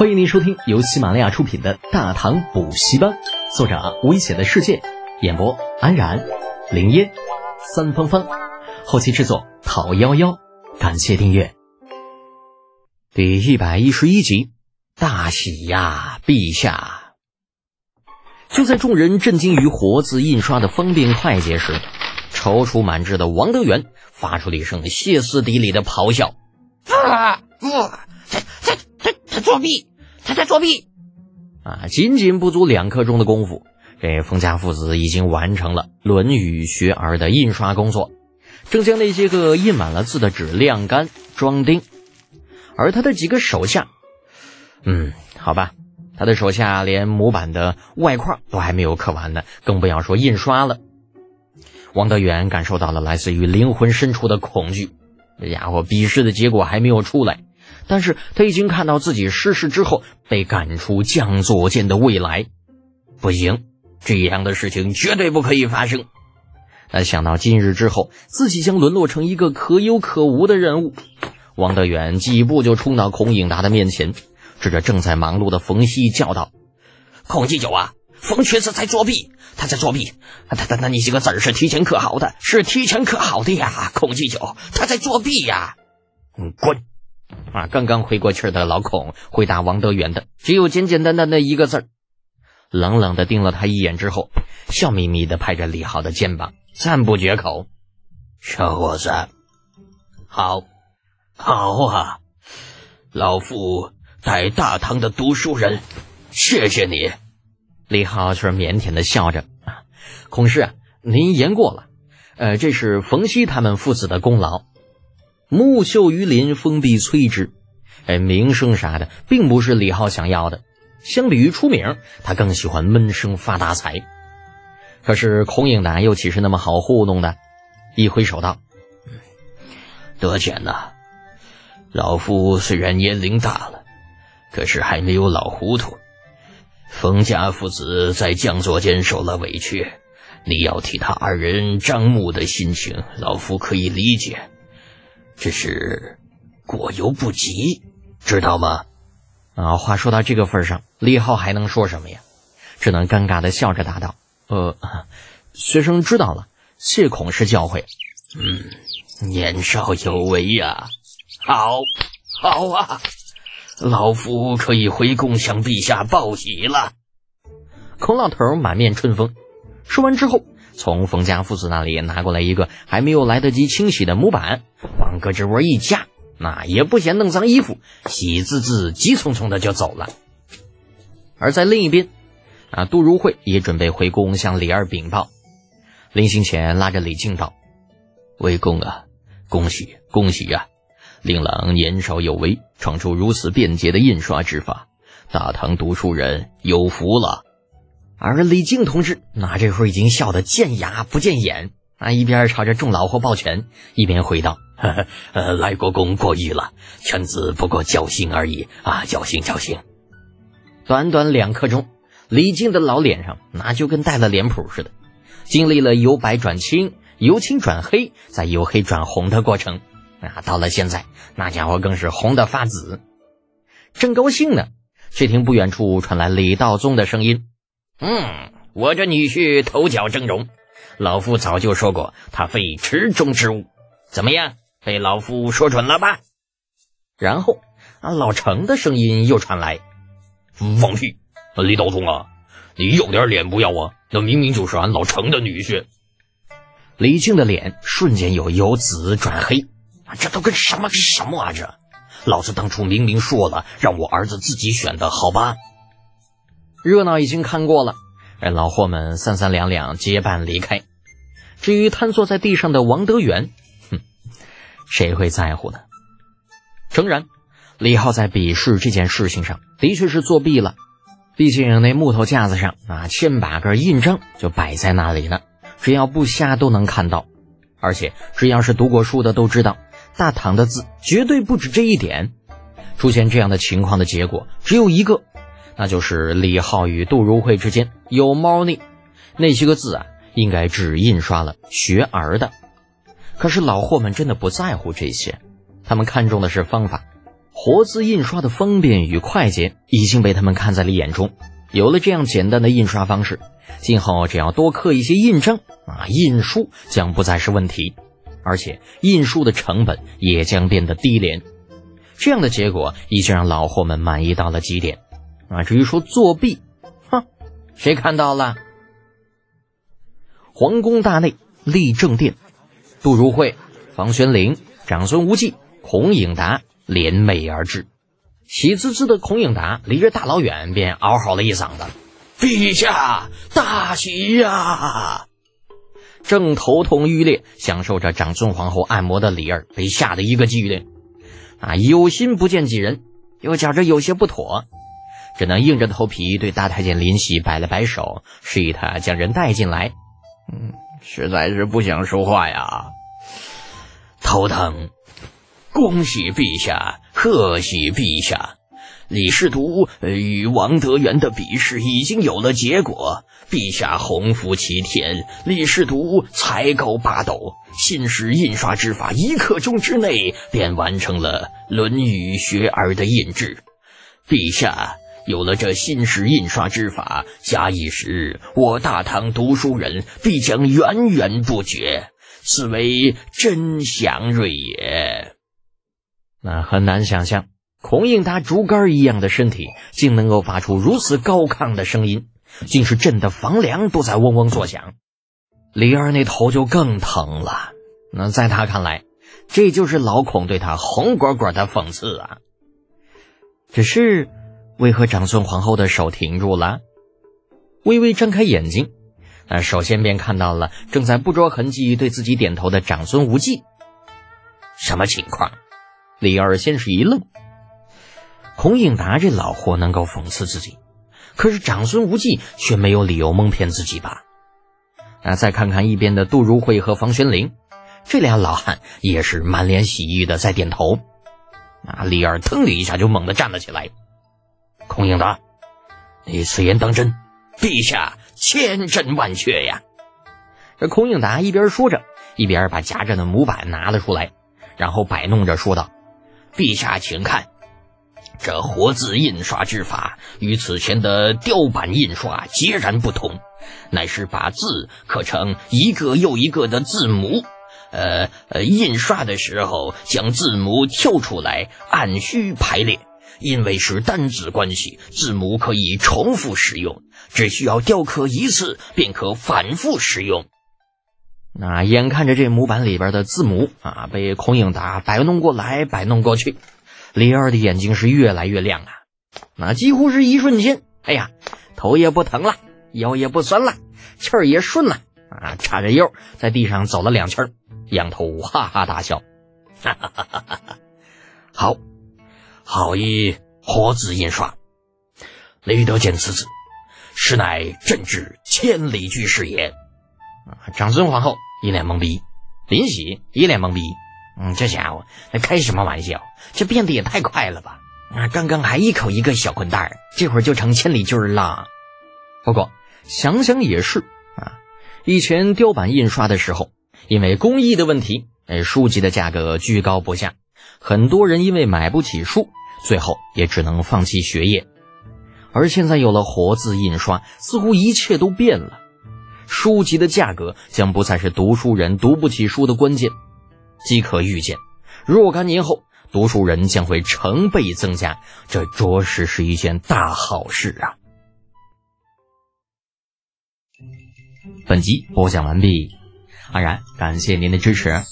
欢迎您收听由喜马拉雅出品的《大唐补习班》，作者危险的世界，演播安然、林烟、三芳芳，后期制作讨幺幺，感谢订阅。第一百一十一集，大喜呀，陛下！就在众人震惊于活字印刷的方便快捷时，踌躇满志的王德元发出了一声歇斯底里的咆哮：“啊！啊！他作弊！他在作弊！啊，仅仅不足两刻钟的功夫，这冯家父子已经完成了《论语学而》的印刷工作，正将那些个印满了字的纸晾干装订。而他的几个手下，嗯，好吧，他的手下连模板的外框都还没有刻完呢，更不要说印刷了。王德元感受到了来自于灵魂深处的恐惧，这家伙笔试的结果还没有出来。但是他已经看到自己失势之后被赶出将佐监的未来，不行，这样的事情绝对不可以发生。那想到今日之后自己将沦落成一个可有可无的人物，王德远几步就冲到孔颖达的面前，指着正在忙碌的冯熙叫道：“孔祭酒啊，冯瘸子在作弊，他在作弊，他他那你几个字是提前刻好的，是提前刻好的呀，孔祭酒他在作弊呀，嗯，滚！”啊！刚刚回过气儿的老孔回答王德元的只有简简单单的一个字儿，冷冷的盯了他一眼之后，笑眯眯的拍着李浩的肩膀，赞不绝口：“小伙子，好，好啊！老夫带大唐的读书人，谢谢你。”李浩却腼腆的笑着：“孔师，您言过了，呃，这是冯熙他们父子的功劳。”木秀于林，风必摧之。哎，名声啥的，并不是李浩想要的。相比于出名，他更喜欢闷声发大财。可是孔颖达又岂是那么好糊弄的？一挥手道：“德简呐，老夫虽然年龄大了，可是还没有老糊涂。冯家父子在将佐间受了委屈，你要替他二人张目的心情，老夫可以理解。”只是过犹不及，知道吗？啊，话说到这个份上，李浩还能说什么呀？只能尴尬的笑着答道：“呃，学生知道了，谢孔师教诲。”嗯，年少有为呀，好，好啊，老夫可以回宫向陛下报喜了。孔老头满面春风，说完之后。从冯家父子那里拿过来一个还没有来得及清洗的模板，往胳肢窝一夹，那也不嫌弄脏衣服，喜滋滋、急匆匆的就走了。而在另一边，啊，杜如晦也准备回宫向李二禀报，临行前拉着李靖道：“魏公啊，恭喜恭喜呀！令郎年少有为，创出如此便捷的印刷之法，大唐读书人有福了。”而李靖同志那这会儿已经笑得见牙不见眼啊，一边朝着众老伙抱拳，一边回道：“呵呵呃，来国公过誉了，臣子不过侥幸而已啊，侥幸侥幸。”短短两刻钟，李靖的老脸上那就跟带了脸谱似的，经历了由白转青、由青转黑，再由黑转红的过程啊，到了现在，那家伙更是红的发紫。正高兴呢，却听不远处传来李道宗的声音。嗯，我这女婿头角峥嵘，老夫早就说过，他非池中之物。怎么样，被老夫说准了吧？然后啊，老程的声音又传来：“放屁！李道宗啊，你有点脸不要啊？那明明就是俺老程的女婿。”李靖的脸瞬间由由紫转黑，这都跟什么什么啊？这老子当初明明说了，让我儿子自己选的，好吧？热闹已经看过了，而，老货们三三两两结伴离开。至于瘫坐在地上的王德元，哼，谁会在乎呢？诚然，李浩在比试这件事情上的确是作弊了。毕竟那木头架子上啊，千把个印章就摆在那里呢，只要不瞎都能看到。而且只要是读过书的都知道，大唐的字绝对不止这一点。出现这样的情况的结果只有一个。那就是李浩与杜如晦之间有猫腻，那些个字啊，应该只印刷了学儿的。可是老货们真的不在乎这些，他们看重的是方法。活字印刷的方便与快捷已经被他们看在了眼中。有了这样简单的印刷方式，今后只要多刻一些印章啊，印书将不再是问题，而且印书的成本也将变得低廉。这样的结果已经让老货们满意到了极点啊！至于说作弊，哼，谁看到了？皇宫大内，立正殿，杜如晦、房玄龄、长孙无忌、孔颖达联袂而至。喜滋滋的孔颖达离着大老远便嗷嚎了一嗓子：“陛下，大喜呀！”正头痛欲裂，享受着长孙皇后按摩的李儿被吓得一个激灵，啊，有心不见几人，又觉着有些不妥，只能硬着头皮对大太监林喜摆了摆手，示意他将人带进来。嗯，实在是不想说话呀，头疼。恭喜陛下，贺喜陛下！李世独与王德元的比试已经有了结果，陛下洪福齐天，李世独才高八斗，新式印刷之法一刻钟之内便完成了《论语·学而》的印制。陛下有了这新式印刷之法，假以时日，我大唐读书人必将源源不绝，此为真祥瑞也。那很难想象，孔应达竹竿一样的身体竟能够发出如此高亢的声音，竟是震得房梁都在嗡嗡作响。李二那头就更疼了。那在他看来，这就是老孔对他红果果的讽刺啊。只是，为何长孙皇后的手停住了？微微睁开眼睛，那首先便看到了正在不着痕迹对自己点头的长孙无忌。什么情况？李二先是一愣，孔颖达这老货能够讽刺自己，可是长孙无忌却没有理由蒙骗自己吧？那再看看一边的杜如晦和房玄龄，这俩老汉也是满脸喜意的在点头。啊，李二腾的一下就猛地站了起来。孔颖达，你此言当真？陛下千真万确呀！这孔颖达一边说着，一边把夹着的模板拿了出来，然后摆弄着说道。陛下，请看，这活字印刷之法与此前的雕版印刷截然不同，乃是把字刻成一个又一个的字母。呃呃，印刷的时候将字母挑出来按序排列，因为是单字关系，字母可以重复使用，只需要雕刻一次便可反复使用。那眼看着这模板里边的字母啊，被孔颖达摆弄过来摆弄过去，李二的眼睛是越来越亮啊！那几乎是一瞬间，哎呀，头也不疼了，腰也不酸了，气儿也顺了啊！叉着腰在地上走了两圈，仰头哈哈大笑，哈哈哈哈哈！好，好一活字印刷，雷德见此子，实乃朕之千里驹事也。长孙皇后一脸懵逼，林喜一脸懵逼。嗯，这家伙那开什么玩笑？这变得也太快了吧！啊，刚刚还一口一个小混蛋，这会儿就成千里驹了。不过想想也是啊，以前雕版印刷的时候，因为工艺的问题，哎，书籍的价格居高不下，很多人因为买不起书，最后也只能放弃学业。而现在有了活字印刷，似乎一切都变了。书籍的价格将不再是读书人读不起书的关键，即可预见，若干年后读书人将会成倍增加，这着实是一件大好事啊！本集播讲完毕，安然感谢您的支持。